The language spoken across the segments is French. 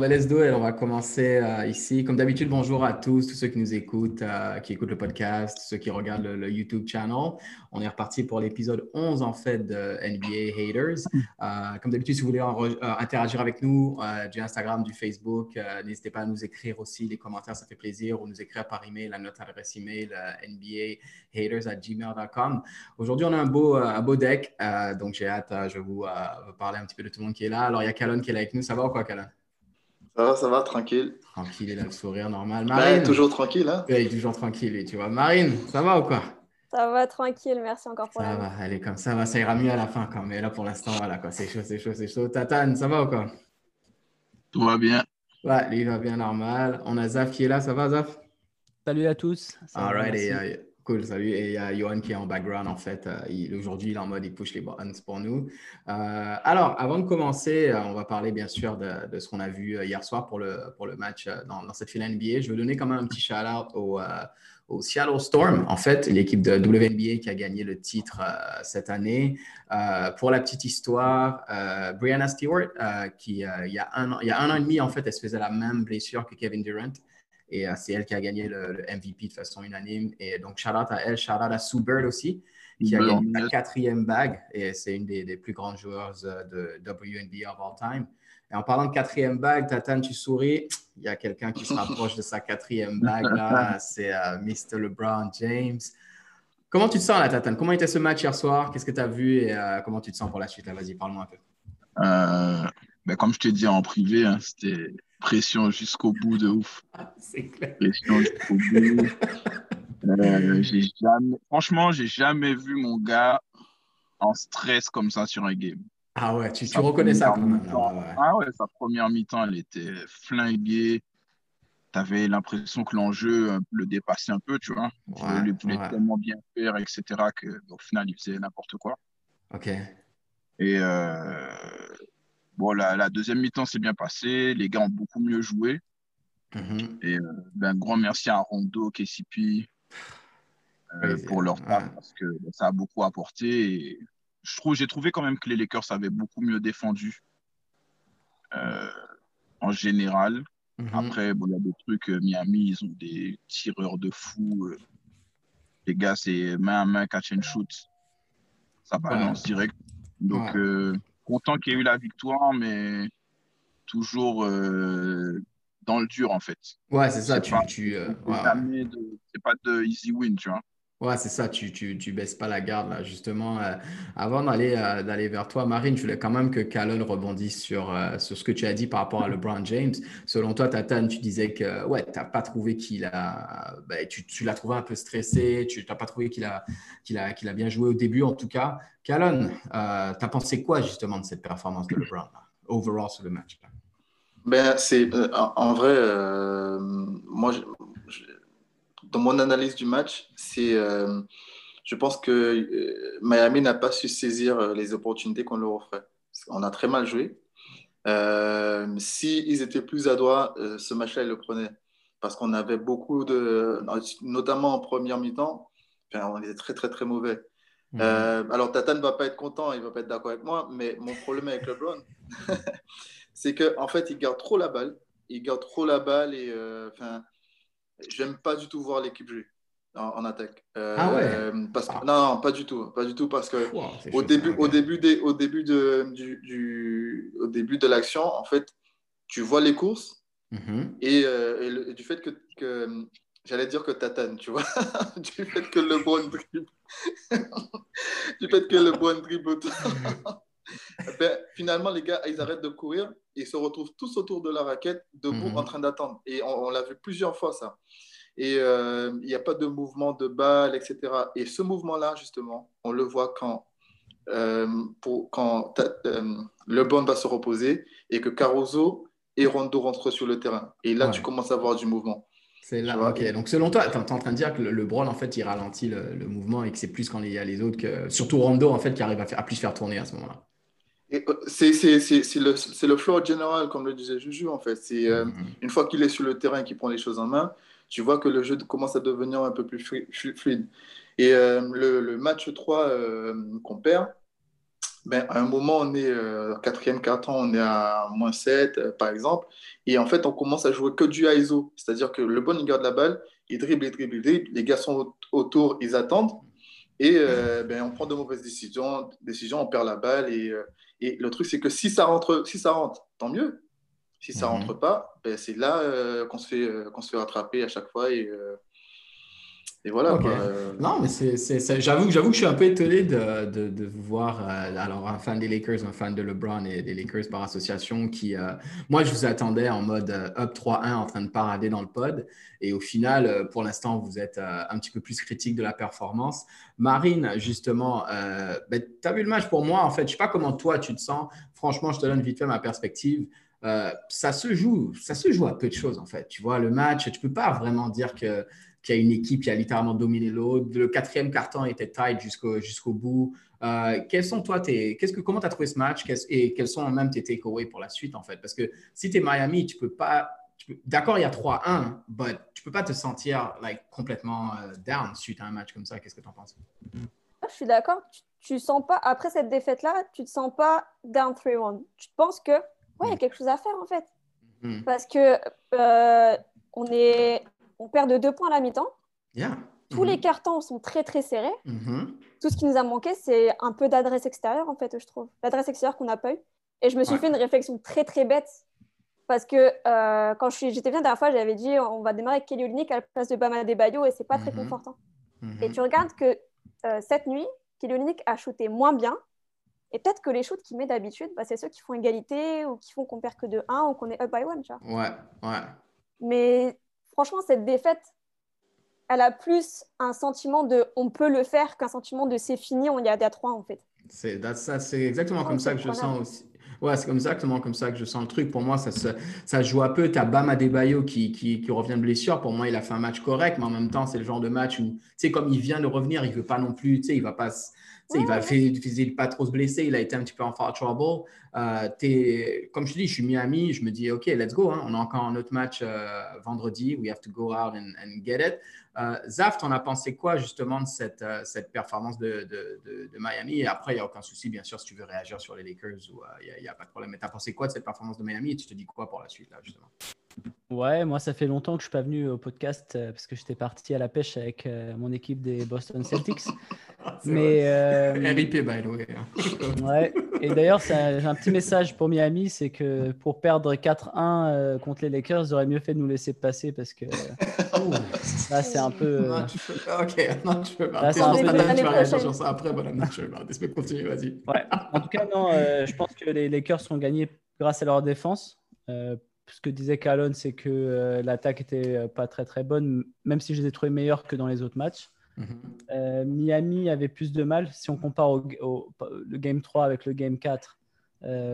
On va commencer euh, ici. Comme d'habitude, bonjour à tous, tous ceux qui nous écoutent, euh, qui écoutent le podcast, ceux qui regardent le, YouTube channel. On est reparti pour l'épisode 11, en fait, de NBA Haters. Euh, comme d'habitude, si vous voulez interagir avec nous, du Instagram, du Facebook, n'hésitez pas à nous écrire aussi. Les commentaires, ça fait plaisir. Ou nous écrire par email à notre adresse email, nbahaters@gmail.com. Aujourd'hui, on a un beau, un beau deck. donc, j'ai hâte, je vais vous parler un petit peu de tout le monde qui est là. Alors, il y a Calonne qui est là avec nous. Ça va ou quoi, Calonne? Ça va, ça va, tranquille. Tranquille, il a le sourire normal. Ben, Marine. toujours tranquille, hein? Oui, toujours tranquille, tu vois. Marine, ça va ou quoi? Ça va, tranquille, merci encore pour ça va, elle est comme ça, va, ça ira mieux à la fin quand Mais là, pour l'instant, voilà, quoi. C'est chaud, c'est chaud, c'est chaud. Tatane, ça va ou quoi? Tout va bien. Ouais, lui, il va bien normal. On a Zaf qui est là, ça va, Zaf? Salut à tous. All right, et, Cool, salut. Et y a Johan qui est en background, en fait. Euh, aujourd'hui, il est en mode, il push les buttons pour nous. Euh, alors, avant de commencer, euh, on va parler bien sûr de, ce qu'on a vu hier soir pour le, match dans, cette finale NBA. Je veux donner quand même un petit shout-out au, Seattle Storm, en fait, l'équipe de WNBA qui a gagné le titre cette année. pour la petite histoire, Brianna Stewart, qui y a un an, il y a un an et demi, en fait, elle se faisait la même blessure que Kevin Durant. Et euh, c'est elle qui a gagné le, MVP de façon unanime. Et donc, shout out à elle, shout out à Sue Bird aussi, qui a gagné la quatrième bague. Et c'est une des, plus grandes joueuses euh, de WNBA of all time. Et en parlant de quatrième bague, Tatane, tu souris. Il y a quelqu'un qui se rapproche de sa quatrième bague là. C'est euh, Mr. LeBron James. Comment tu te sens là, Tatane? Comment était ce match hier soir? Qu'est-ce que tu as vu? Et comment tu te sens pour la suite? Là Vas-y, parle-moi un peu. Ben, comme je t'ai dit en privé, hein, c'était pression jusqu'au bout de ouf. Ah, c'est clair. Pression jusqu'au bout. euh, j'ai jamais, franchement, j'ai jamais vu mon gars en stress comme ça sur un game. Ah ouais, tu, tu reconnais ça quand même. Ah ouais, sa première mi-temps, elle était flinguée. Tu avais l'impression que l'enjeu euh, le dépassait un peu, tu vois. Ouais, il voulait tellement bien faire, etc., qu'au final, il faisait n'importe quoi. Ok. Et euh, Bon, la, deuxième mi-temps s'est bien passée. Les gars ont beaucoup mieux joué. Mm-hmm. Et euh, ben, grand merci à Rondo, KCP euh, pour leur part parce que ça a beaucoup apporté. je trouve, j'ai trouvé quand même que les Lakers avaient beaucoup mieux défendu euh, en général. Mm-hmm. Après, bon, il y a des trucs, Miami, ils ont des tireurs de fou. les gars, c'est main à main, catch and shoot. Ça balance direct. Donc, content qu'il y ait eu la victoire, mais toujours euh, dans le dur, en fait. Ouais, c'est ça. Tu, tu, euh, c'est pas de easy win, tu vois. Ouais, c'est ça, tu, tu, tu, baisses pas la garde là. Justement, euh, avant d'aller euh, d'aller vers toi, Marine, je voulais quand même que Calonne rebondisse sur, euh, sur ce que tu as dit par rapport à LeBron James. Selon toi, Tatane, tu disais que ouais, tu n'as pas trouvé qu'il a. Ben, tu, tu l'as trouvé un peu stressé, tu n'as pas trouvé qu'il a, a, a bien joué au début en tout cas. Calonne, tu as pensé quoi justement de cette performance de LeBron, overall sur le match ben, c'est, en, vrai, moi, dans mon analyse du match, c'est, euh, je pense que euh, Miami n'a pas su saisir euh, les opportunités qu'on leur offrait. On a très mal joué. S'ils si ils étaient plus adroits, ce match-là, ils le prenaient. Parce qu'on avait beaucoup de. Notamment en première mi-temps, on était très, très, très mauvais. Mmh. alors, Tata ne va pas être content, il ne va pas être d'accord avec moi, mais mon problème avec LeBron, c'est qu'en en fait, il garde trop la balle. Il garde trop la balle et. Enfin J'aime pas du tout voir l'équipe jouer en, attaque. Euh, ah ouais parce que, ah. non, non, pas du tout. Pas du tout parce que au, début, au, début des, au début de, du, du au début de l'action, en fait, tu vois les courses mm-hmm. et, euh, et, du fait que, que j'allais dire que Tatane, tu vois, du fait que le bon dribble, du fait que le bon dribble ben, finalement, les gars, ils arrêtent de courir et se retrouvent tous autour de la raquette, debout, mhm. en train d'attendre. Et on, l'a vu plusieurs fois, ça. Et euh, il n'y a pas de mouvement de balle, etc. Et ce mouvement-là, justement, on le voit quand, euh, pour, quand euh, le bon va se reposer et que Caruso et Rondo rentre sur le terrain. Et là, tu commences à voir du mouvement. C'est là, ok. Donc, selon toi, tu es en train de dire que le, brawl, en fait, il ralentit le, mouvement et que c'est plus quand il y a les autres, que, surtout Rondo, en fait, qui arrive à, faire, à plus faire tourner à ce moment-là. Euh, c'est le, le flow général, comme le disait Juju, en fait. C'est euh, mm-hmm. une fois qu'il est sur le terrain et qu'il prend les choses en main, tu vois que le jeu commence à devenir un peu plus fluide. Et euh, le, match 3 qu'on perd, ben, à un moment, on est quatrième quart on est à moins 7, par exemple. Et en fait, on commence à jouer que du ISO. C'est-à-dire que le bon, il garde la balle, il dribble, il dribble, il dribble. Les gars sont autour, ils attendent. Et ben, on prend de mauvaises décisions, décisions on perd la balle. Et et le truc, c'est que si ça rentre, si ça rentre, tant mieux. Si ça ne mhm. rentre pas, ben, c'est là euh, qu'on se, fait, euh, qu'on se fait rattraper à chaque fois. Et, euh, et voilà. Non, mais c'est, j'avoue, j'avoue que je suis un peu étonné de, de, de voir alors un fan des Lakers, un fan de LeBron et des Lakers par association qui, moi, je vous attendais en mode up 3-1 en train de parader dans le pod. Et au final, pour l'instant, vous êtes un petit peu plus critique de la performance. Marine, justement, ben, tu as vu le match pour moi, en fait, je ne sais pas comment toi tu te sens. Franchement, je te donne vite fait ma perspective. ça se joue, ça se joue à peu de choses en fait. Tu vois, le match, tu peux pas vraiment dire que qu'il y a une équipe qui a littéralement dominé l'autre. Le quatrième carton était tight jusqu'au jusqu'au bout. Euh, quels sont toi tes, qu'est-ce que, comment tu as trouvé ce match? Et quels sont même tes takeaways pour la suite en fait? Parce que si tu es Miami, tu peux pas. d'accord, il y a 3-1, mais tu peux pas te sentir like, complètement euh, down suite à un match comme ça. Qu'est-ce que tu en penses Je suis d'accord. Tu, sens pas, après cette défaite-là, tu te sens pas down 3-1. Tu penses que, ouais, il y a mm. quelque chose à faire en fait. Mm. Parce que euh, on est on perd de deux points à la mi-temps. Tous les mm-hmm. cartons sont très très serrés. Mm-hmm. Tout ce qui nous a manqué, c'est un peu d'adresse extérieure en fait, je trouve. L'adresse extérieure qu'on n'a pas eu. Et je me suis fait une réflexion très très bête parce que euh, quand j'étais bien la dernière fois, j'avais dit on va démarrer avec Kelly Olynyk à la place de Bama Debayo et c'est pas très mm-hmm. confortant. Et tu regardes que euh, cette nuit, Kelly Olynyk a shooté moins bien. Et peut-être que les shoots qu'il met d'habitude, bah, c'est ceux qui font égalité ou qui font qu'on perd que de 1 ou qu'on est up by 1. Tu vois. Ouais, ouais. Mais franchement, cette défaite, elle a plus un sentiment de on peut le faire qu'un sentiment de c'est fini, on y a à trois en fait. C'est exactement comme ça que je sens aussi. Ouais, c'est exactement comme ça que je sens le truc. Pour moi, ça, se, ça joue un peu. Tu as Bam Adebayo qui, qui, qui, revient de blessure. Pour moi, il a fait un match correct, mais en même temps, c'est le genre de match où, tu sais, comme il vient de revenir, il ne veut pas non plus, tu sais, il va pas il va ouais. pas trop se blesser, il a été un petit peu en foul trouble. Euh, es, comme je te dis, je suis Miami, je me dis, OK, let's go. Hein. On a encore un autre match euh, vendredi. We have to go out and, and get it. Euh, Zaft, on a pensé quoi justement de cette, euh, cette performance de, de, de, Miami? Et après, il n'y a aucun souci, bien sûr, si tu veux réagir sur les Lakers, il n'y a, a, pas de problème. Mais tu as pensé quoi de cette performance de Miami? Et tu te dis quoi pour la suite, là, justement? Ouais, moi, ça fait longtemps que je ne suis pas venu au podcast euh, parce que j'étais parti à la pêche avec euh, mon équipe des Boston Celtics. Mais. Euh, RIP, by the way. ouais. Et d'ailleurs, j'ai un petit message pour Miami c'est que pour perdre 4-1 contre les Lakers, j'aurais mieux fait de nous laisser passer parce que. là, c'est un peu. Non, tu peux... Ok, non, tu peux pas. Là, c'est un peu. sur ça après, voilà, je vais continuer, vas-y. Ouais. En tout cas, non, je pense que les Lakers sont gagnés grâce à leur défense ce que disait Calon, c'est que euh, l'attaque était euh, pas très très bonne, même si je les ai trouvés meilleurs que dans les autres matchs. Mhm. Euh, Miami avait plus de mal. Si on compare au, le Game 3 avec le Game 4,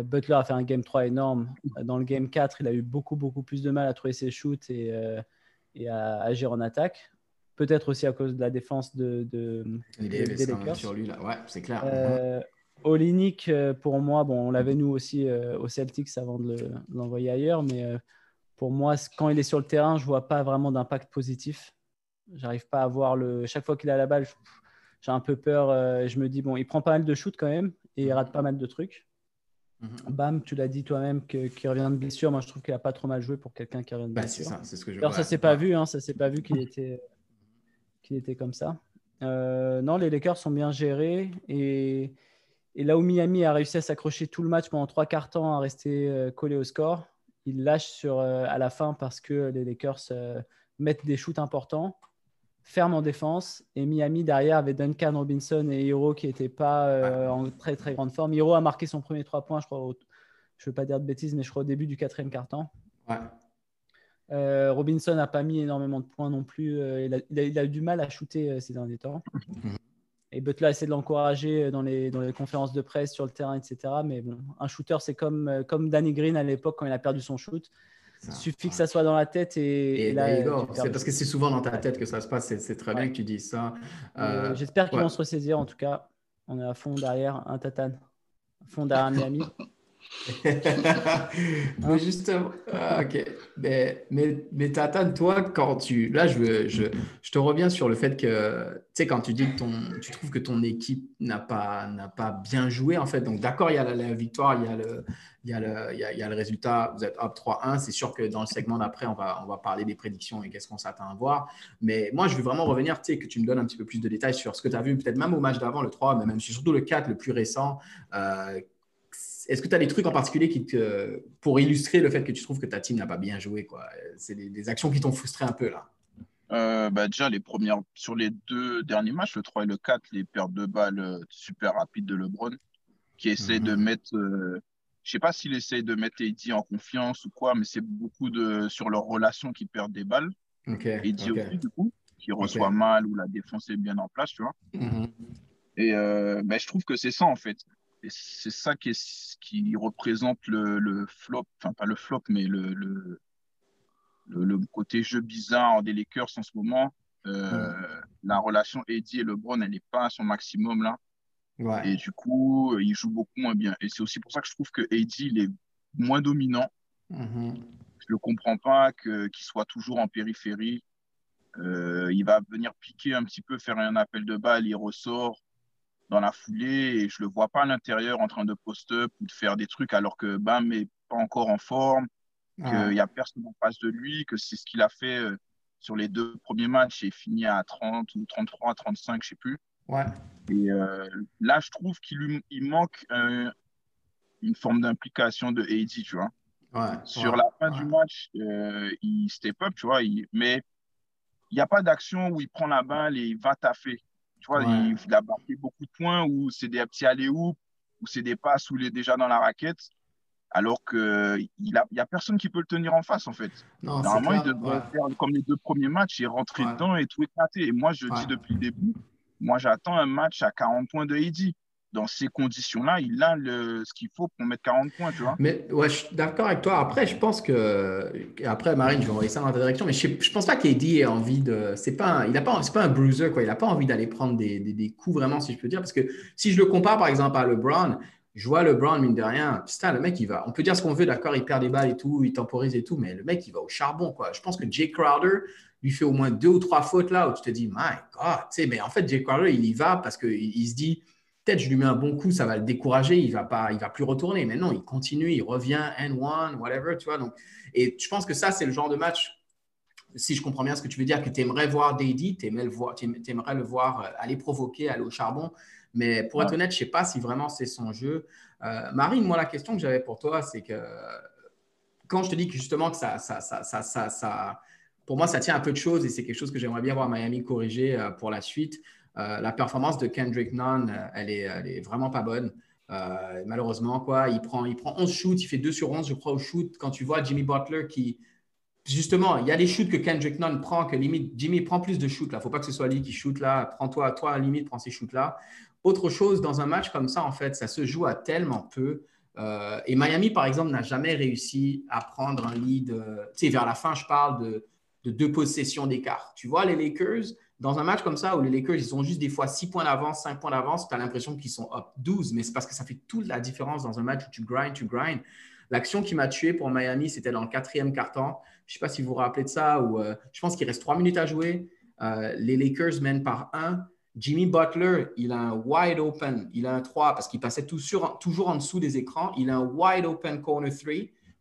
Butler a fait un Game 3 énorme. Dans le Game 4, il a eu beaucoup beaucoup plus de mal à trouver ses shoots et, et à agir en attaque. Peut-être aussi à cause de la défense de, de, des Sur lui, là. Ouais, c'est clair. Olinik, euh, pour moi, bon, on l'avait nous aussi euh, au Celtics avant de l'envoyer ailleurs, mais euh, pour moi, quand il est sur le terrain, je vois pas vraiment d'impact positif. J'arrive pas à voir le. Chaque fois qu'il a la balle, j'ai un peu peur. je me dis bon, il prend pas mal de shoots quand même et il rate pas mal de trucs. Mhm. Bam, tu l'as dit toi-même qu'il revient de blessure. Moi, je trouve qu'il a pas trop mal joué pour quelqu'un qui revient de bah, blessure. ça, ce que je. Alors, ça s'est pas vu, hein, ça s'est pas vu qu'il était qu'il était comme ça. non, les Lakers sont bien gérés et et là où Miami a réussi à s'accrocher tout le match pendant trois quarts temps, à rester euh, collé au score, il lâche sur, euh, à la fin parce que les Lakers euh, mettent des shoots importants, ferment en défense. Et Miami, derrière, avait Duncan Robinson et Hero qui n'étaient pas en très très grande forme. Hero a marqué son premier trois points, je crois, je ne veux pas dire de bêtises, mais je crois au début du quatrième quart temps. Robinson n'a pas mis énormément de points non plus. il, a, eu du mal à shooter ces derniers temps. Et Butler essaie de l'encourager dans les, dans les conférences de presse, sur le terrain, etc. Mais bon, un shooter, c'est comme, comme Danny Green à l'époque quand il a perdu son shoot. Il suffit que ça soit dans la tête et, là, c'est parce que c'est souvent dans ta tête que ça se passe. C'est très bien que tu dises ça. Euh, j'espère qu'ils vont se ressaisir. En tout cas, on est à fond derrière un tatane, à fond derrière Miami. mais justement, ah, ok. Mais, mais, mais toi, quand tu. Là, je, je, je, te reviens sur le fait que, tu sais, quand tu dis que ton, tu trouves que ton équipe n'a pas, n'a pas bien joué, en fait. Donc, d'accord, il y a la, victoire, il y a, le, il, y a le, il y a le résultat, vous êtes up 3-1. C'est sûr que dans le segment d'après, on va, on va parler des prédictions et qu'est-ce qu'on s'attend à voir. Mais moi, je veux vraiment revenir, tu sais, que tu me donnes un petit peu plus de détails sur ce que tu as vu, peut-être même au match d'avant, le 3, mais même surtout le 4, le plus récent. Euh, est-ce que tu as des trucs en particulier qui te, pour illustrer le fait que tu trouves que ta team n'a pas bien joué quoi? C'est des, actions qui t'ont frustré un peu là euh, bah déjà, les premières, sur les deux derniers matchs, le 3 et le 4, les pertes de balles euh, super rapides de LeBron, qui essaie de mhm. mettre, euh, je sais pas s'il essaie de mettre Eddie en confiance ou quoi, mais c'est beaucoup de sur leur relation qui perdent des balles. Eddie aussi, du coup, qui reçoit mal ou la défense est bien en place, tu vois. Mhm. Et bah, je trouve que c'est ça en fait c'est ça qui, est, qui représente le, flop, enfin pas le flop, mais le, le, le, côté jeu bizarre des Lakers en ce moment. Euh, la relation Eddie et LeBron, elle n'est pas à son maximum là. Et du coup, il joue beaucoup moins bien. Et c'est aussi pour ça que je trouve que Eddie, il est moins dominant. Mm-hmm. Je ne comprends pas qu'il soit toujours en périphérie. Euh, il va venir piquer un petit peu, faire un appel de balle, il ressort dans la foulée et je le vois pas à l'intérieur en train de post-up ou de faire des trucs alors que Bam n'est pas encore en forme, qu'il n'y a personne en face de lui, que c'est ce qu'il a fait euh, sur les deux premiers matchs et fini à 30 ou 33, 35, je sais plus. Ouais. Et euh, là, je trouve qu'il il manque euh, une forme d'implication de AD, tu vois. Ouais, sur la fin du match, il step up, tu vois, il, mais il n'y a pas d'action où il prend la balle et il va taffer. Tu vois, il, a marqué beaucoup de points où c'est des petits allées-ou, où c'est des passes où il est déjà dans la raquette, alors qu'il n'y a, y a personne qui peut le tenir en face, en fait. Normalement, il devrait faire comme les deux premiers matchs et rentrer dedans et tout éclater. Et moi, je dis depuis le début, moi, j'attends un match à 40 points de Heidi dans ces conditions-là, il a le, ce qu'il faut pour mettre 40 points, tu vois. Mais ouais, je suis d'accord avec toi. Après, je pense que. Après, Marine, je vais envoyer ça dans ta direction, mais je ne pense pas qu'Eddie ait envie de. C'est pas un... Il pas, pas un bruiser, quoi. Il n'a pas envie d'aller prendre des, des, des, coups, vraiment, si je peux dire. Parce que si je le compare, par exemple, à LeBron, je vois LeBron, mine de rien, putain, le mec, il va. On peut dire ce qu'on veut, d'accord, il perd des balles et tout, il temporise et tout, mais le mec, il va au charbon, quoi. Je pense que Jay Crowder lui fait au moins deux ou trois fautes là où tu te dis, my God, tu sais, mais en fait, Jay Crowder, il y va parce qu'il il se dit peut-être je lui mets un bon coup, ça va le décourager, il va pas, il va plus retourner. Mais non, il continue, il revient, N1, whatever, tu vois. Donc, et je pense que ça, c'est le genre de match, si je comprends bien ce que tu veux dire, que tu aimerais voir Dady, tu aimerais, le voir euh, aller provoquer, aller au charbon. Mais pour être honnête, je ne sais pas si vraiment c'est son jeu. Euh, Marine, moi, la question que j'avais pour toi, c'est que quand je te dis que justement que ça, ça, ça, ça, ça pour moi, ça tient un peu de choses et c'est quelque chose que j'aimerais bien voir Miami corriger euh, pour la suite. Euh, la performance de Kendrick Nunn, euh, elle est, vraiment pas bonne. Euh, malheureusement, quoi, il prend, il prend 11 shoots, il fait 2 sur 11, je crois, au shoot. Quand tu vois Jimmy Butler qui, justement, il y a des shoots que Kendrick Nunn prend, que limite, Jimmy prend plus de shoots là. faut pas que ce soit lui qui shoot là. Prends-toi, toi, limite, prends ces shoots là. Autre chose, dans un match comme ça, en fait, ça se joue à tellement peu. et Miami, par exemple, n'a jamais réussi à prendre un lead. tu sais, vers la fin, je parle de deux possessions d'écart. Tu vois, les Lakers, dans un match comme ça où les Lakers, ils ont juste des fois 6 points d'avance, 5 points d'avance, tu as l'impression qu'ils sont up 12, mais c'est parce que ça fait toute la différence dans un match où tu grind, tu grind. L'action qui m'a tué pour Miami, c'était dans le quatrième quart-temps. Je ne sais pas si vous vous rappelez de ça, ou euh, je pense qu'il reste 3 minutes à jouer. Euh, les Lakers mènent par 1. Jimmy Butler, il a un wide open, il a un 3 parce qu'il passait toujours en dessous des écrans. Il a un wide open corner 3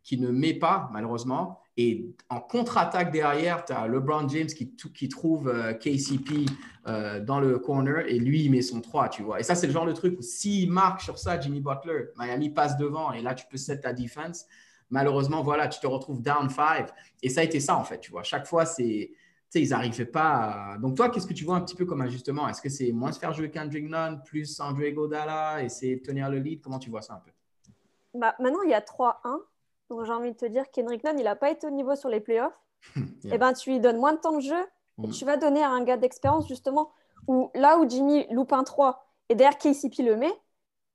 qui ne met pas, malheureusement. Et en contre-attaque derrière, tu as LeBron James qui, trouve euh, KCP euh, dans le corner et lui, il met son 3, tu vois. Et ça, c'est le genre de truc où s'il marque sur ça, Jimmy Butler, Miami passe devant et là, tu peux set ta défense. Malheureusement, voilà, tu te retrouves down 5. Et ça a été ça, en fait, tu vois. Chaque fois, c'est. Tu sais, ils n'arrivaient pas. Donc, toi, qu'est-ce que tu vois un petit peu comme ajustement? Est-ce que c'est moins se faire jouer Kendrick Nunn, plus André Godala, essayer de tenir le lead? Comment tu vois ça un peu? Bah, Maintenant, il y a 3-1. Donc j'ai envie de te dire qu'Henrik Nunn, il n'a pas été au niveau sur les playoffs. Et eh ben tu lui donnes moins de temps de jeu et tu vas donner à un gars d'expérience justement où là où Jimmy loupe un 3 et derrière KCP le met,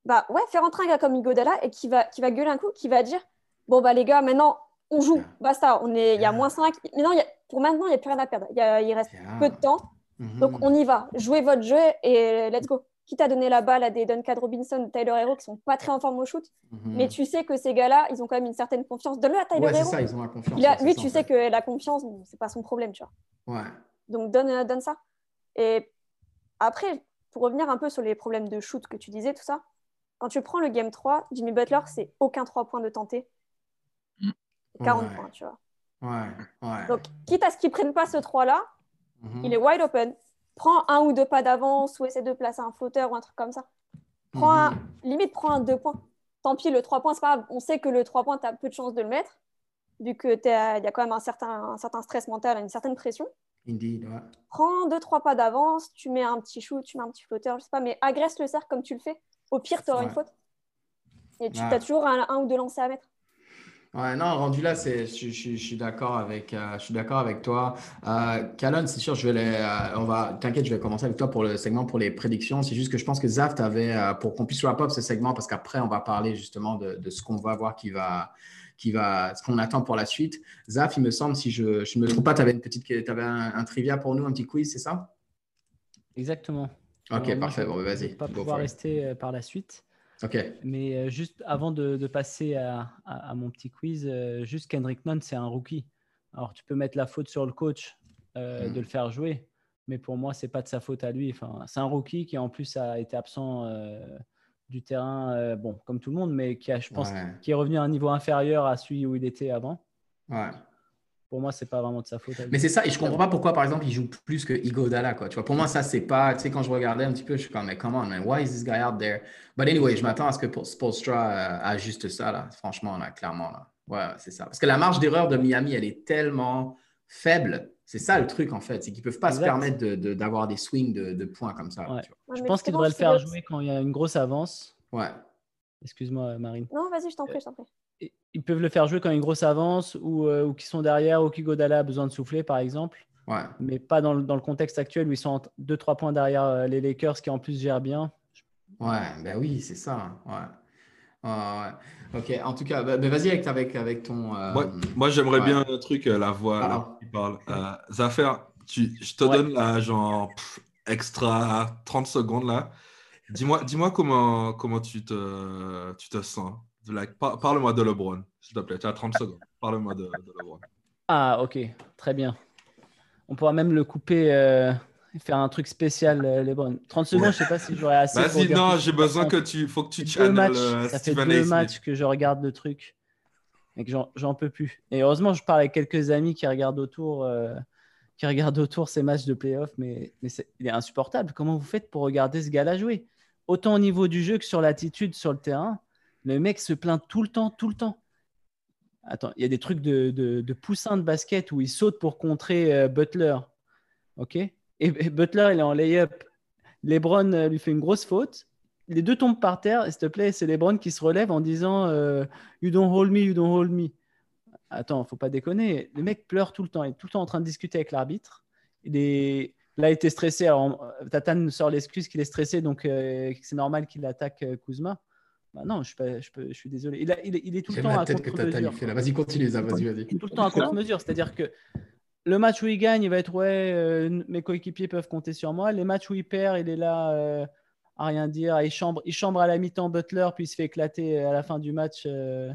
bah ouais, faire rentrer un gars comme Igodala et qui va, qui va gueuler un coup, qui va dire Bon, bah les gars, maintenant on joue, basta, on est, il y a moins 5. Maintenant, y a, pour maintenant, il n'y a plus rien à perdre. il reste peu de temps. Mhm. Donc on y va, jouez votre jeu et let's go. Qui t'a donné la balle à des Duncan Robinson, Tyler Hero qui sont pas très en forme au shoot, mhm. mais tu sais que ces gars-là, ils ont quand même une certaine confiance. Donne-le à Tyler ouais, Hero. ça, ils ont la confiance. lui, tu sais que la confiance, c'est pas son problème, tu vois. Ouais. Donc donne, donne ça. Et après, pour revenir un peu sur les problèmes de shoot que tu disais, tout ça, quand tu prends le game 3, Jimmy Butler, c'est aucun 3 points de tenter. 40 points, tu vois. Ouais, ouais. Donc, quitte à ce qu'ils ne prennent pas ce 3-là, mhm. il est wide open prends un ou deux pas d'avance ou essaie de placer un flotteur ou un truc comme ça. Prends mhm. limite, prends un deux points. Tant pis, le trois points, c'est pas grave. On sait que le trois points, tu as peu de chances de le mettre, vu qu'il y a quand même un certain, un certain stress mental, une certaine pression. Indeed, ouais. Prends deux, trois pas d'avance, tu mets un petit shoot, tu mets un petit flotteur, je sais pas, mais agresse le cercle comme tu le fais. Au pire, tu auras une faute. Et tu as toujours un, un, ou deux lancers à mettre. Ouais, non, rendu là, c'est, je, je, suis d'accord avec, euh, je suis d'accord avec toi. Euh, Calonne, c'est sûr, je vais les, euh, on va, t'inquiète, je vais commencer avec toi pour le segment pour les prédictions. C'est juste que je pense que Zaft avait, euh, pour qu'on puisse wrap up ce segment, parce qu'après, on va parler justement de, de ce qu'on va voir qui va, qui va, ce qu'on attend pour la suite. Zaf, il me semble, si je ne me trompe pas, tu avais une petite, tu avais un, trivia pour nous, un petit quiz, c'est ça? Exactement. Ok, parfait. Bon, vas-y. Pas pouvoir rester par la suite. Mais euh, juste avant de, passer à, mon petit quiz, euh, juste Kendrick Nunn, c'est un rookie. Alors tu peux mettre la faute sur le coach euh, hmm. de le faire jouer, mais pour moi, c'est pas de sa faute à lui. Enfin, c'est un rookie qui en plus a été absent du terrain, bon, comme tout le monde, mais qui a, je pense, qui est revenu à un niveau inférieur à celui où il était avant. Ouais pour moi, c'est pas vraiment de sa faute. Mais c'est ça, et je comprends pas pourquoi, par exemple, il joue plus que Igodala, quoi. Tu vois, pour moi, ça, c'est pas, tu sais, quand je regardais un petit peu, je suis comme, mais come on, man, why is this guy out there? But anyway, je m'attends à ce que Spolstra euh, ajuste ça, là. Franchement, là, clairement, là. Ouais, c'est ça. Parce que la marge d'erreur de Miami, elle est tellement faible. C'est ça le truc, en fait. C'est qu'ils peuvent pas se permettre d'avoir de, des swings de, points comme ça. je pense qu'ils devraient le faire jouer quand il y a une grosse avance. Ouais. Excuse-moi, Marine. Non, vas-y, je t'en prie, je t'en prie ils peuvent le faire jouer quand il y a une grosse avance ou, euh, ou qui sont derrière ou qui Godala a besoin de souffler, par exemple. Ouais. Mais pas dans le, dans le, contexte actuel où ils sont 2-3 points derrière euh, les Lakers qui en plus gèrent bien. Ouais, ben oui, c'est ça. Ouais. ouais. Ok, en tout cas, bah, bah, vas-y avec, avec, avec ton. Euh, moi, j'aimerais bien un truc, la voix qui parle. Zafer, tu, je te donne là, genre, extra 30 secondes là. Dis-moi dis comment, comment tu, te, tu te sens Parle-moi de LeBron, s'il te plaît. Tu as 30 secondes. Parle-moi de, LeBron. Ah, ok. Très bien. On pourra même le couper euh, et faire un truc spécial, euh, LeBron. 30 secondes, je ne sais pas si j'aurais assez. Vas-y, non, j'ai besoin que tu. faut que tu channels euh, Ça fait deux matchs que je regarde le truc et que j'en peux plus. Et heureusement, je parle avec quelques amis qui regardent autour. qui regardent autour ces matchs de playoff, mais, mais il est insupportable. Comment vous faites pour regarder ce gars-là jouer? Autant au niveau du jeu que sur l'attitude sur le terrain. Le mec se plaint tout le temps, tout le temps. Attends, il y a des trucs de, de, de poussin de basket où il saute pour contrer euh, Butler. OK? Et, Butler, il est en lay-up. LeBron euh, lui fait une grosse faute. Les deux tombent par terre. S'il te plaît, c'est LeBron qui se relève en disant euh, You don't hold me, you don't hold me. Attends, faut pas déconner. Le mec pleure tout le temps. Il est tout le temps en train de discuter avec l'arbitre. Il est. Là, il était stressé. Alors, Tatane sort l'excuse qu'il est stressé, donc c'est normal qu'il attaque Kuzma. Bah non, je, suis je, je suis désolé. Il, il, est tout le temps à contre-mesure. Vas-y, continue, vas-y, vas-y. Tout le temps à contre-mesure. C'est-à-dire que le match où il gagne, il va être ouais, euh, mes coéquipiers peuvent compter sur moi. Les matchs où il perd, il est là euh, à rien dire. Il chambre, il chambre à la mi-temps Butler, puis il se fait éclater à la fin du match. Euh.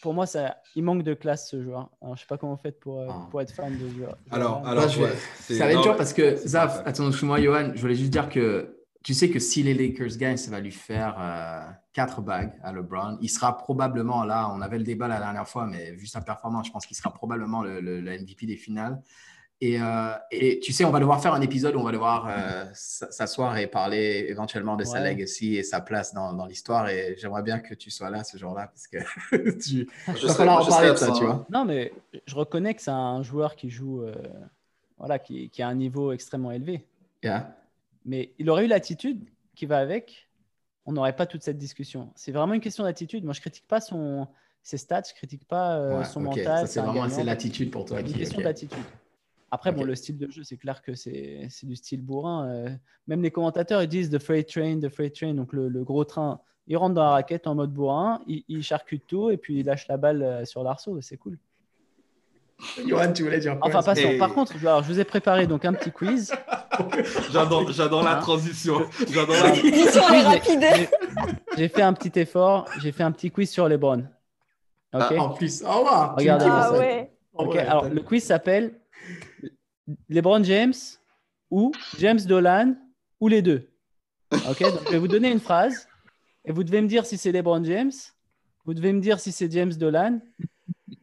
Pour moi, ça, il manque de classe ce joueur. Alors, je sais pas comment vous faites pour, ah. pour être fan de ce joueur. Alors, alors ça va être dur parce que Zaf, attends, moi Johan, je voulais juste dire que tu sais que si les Lakers gagnent, ça va lui faire euh, quatre bagues à LeBron. Il sera probablement là, on avait le débat la dernière fois, mais vu sa performance, je pense qu'il sera probablement le, MVP des finales. Euh, et, tu sais, on va devoir faire un épisode où on va devoir euh, s'asseoir et parler éventuellement de sa legacy et sa place dans, l'histoire. Et j'aimerais bien que tu sois là ce jour-là parce que tu vas falloir en parler de ça, tu vois. Non, mais je reconnais que c'est un joueur qui joue, voilà, qui, qui, a un niveau extrêmement élevé. Yeah. Mais il aurait eu l'attitude qui va avec, on n'aurait pas toute cette discussion. C'est vraiment une question d'attitude. Moi, je critique pas son, ses stats, je critique pas euh, son mental. c'est vraiment l'attitude pour toi. C'est une question d'attitude. Après, bon, le style de jeu, c'est clair que c'est du style bourrin. Euh. même les commentateurs, ils disent The Freight Train, The Freight Train, donc le, gros train. Il rentre dans la raquette en mode bourrin, il, il charcute tout et puis il lâche la balle euh, sur l'arceau. C'est cool. Johan, tu voulais dire quoi Enfin, passons. Par contre, alors, je vous ai préparé donc un petit quiz. j'adore, j'adore la transition. J'adore la J'ai fait un petit effort. J'ai fait un petit quiz sur les bonnes. Ah, en plus, oh, wow, regardez. Ah, ouais. alors, le quiz s'appelle LeBron James ou James Dolan ou les deux. Ok, donc je vais vous donner une phrase et vous devez me dire si c'est LeBron James, vous devez me dire si c'est James Dolan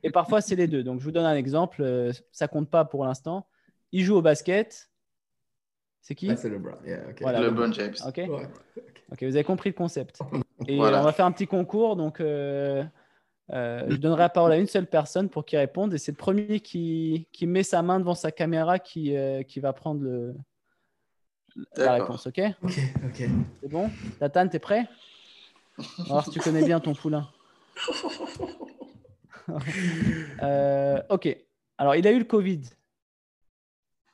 et parfois c'est les deux. Donc je vous donne un exemple, euh, ça compte pas pour l'instant. Il joue au basket. C'est qui C'est LeBron. LeBron James. Ok. Ok, vous avez compris le concept. Et on va faire un petit concours. Donc euh, euh, je donnerai la parole à une seule personne pour qu'il réponde. Et c'est le premier qui, qui, met sa main devant sa caméra qui, euh, qui va prendre le, la réponse. OK? Ok, ok. C'est bon? Tatane, t'es prêt? Alors, si tu connais bien ton poulain. euh, ok. Alors, il a eu le Covid.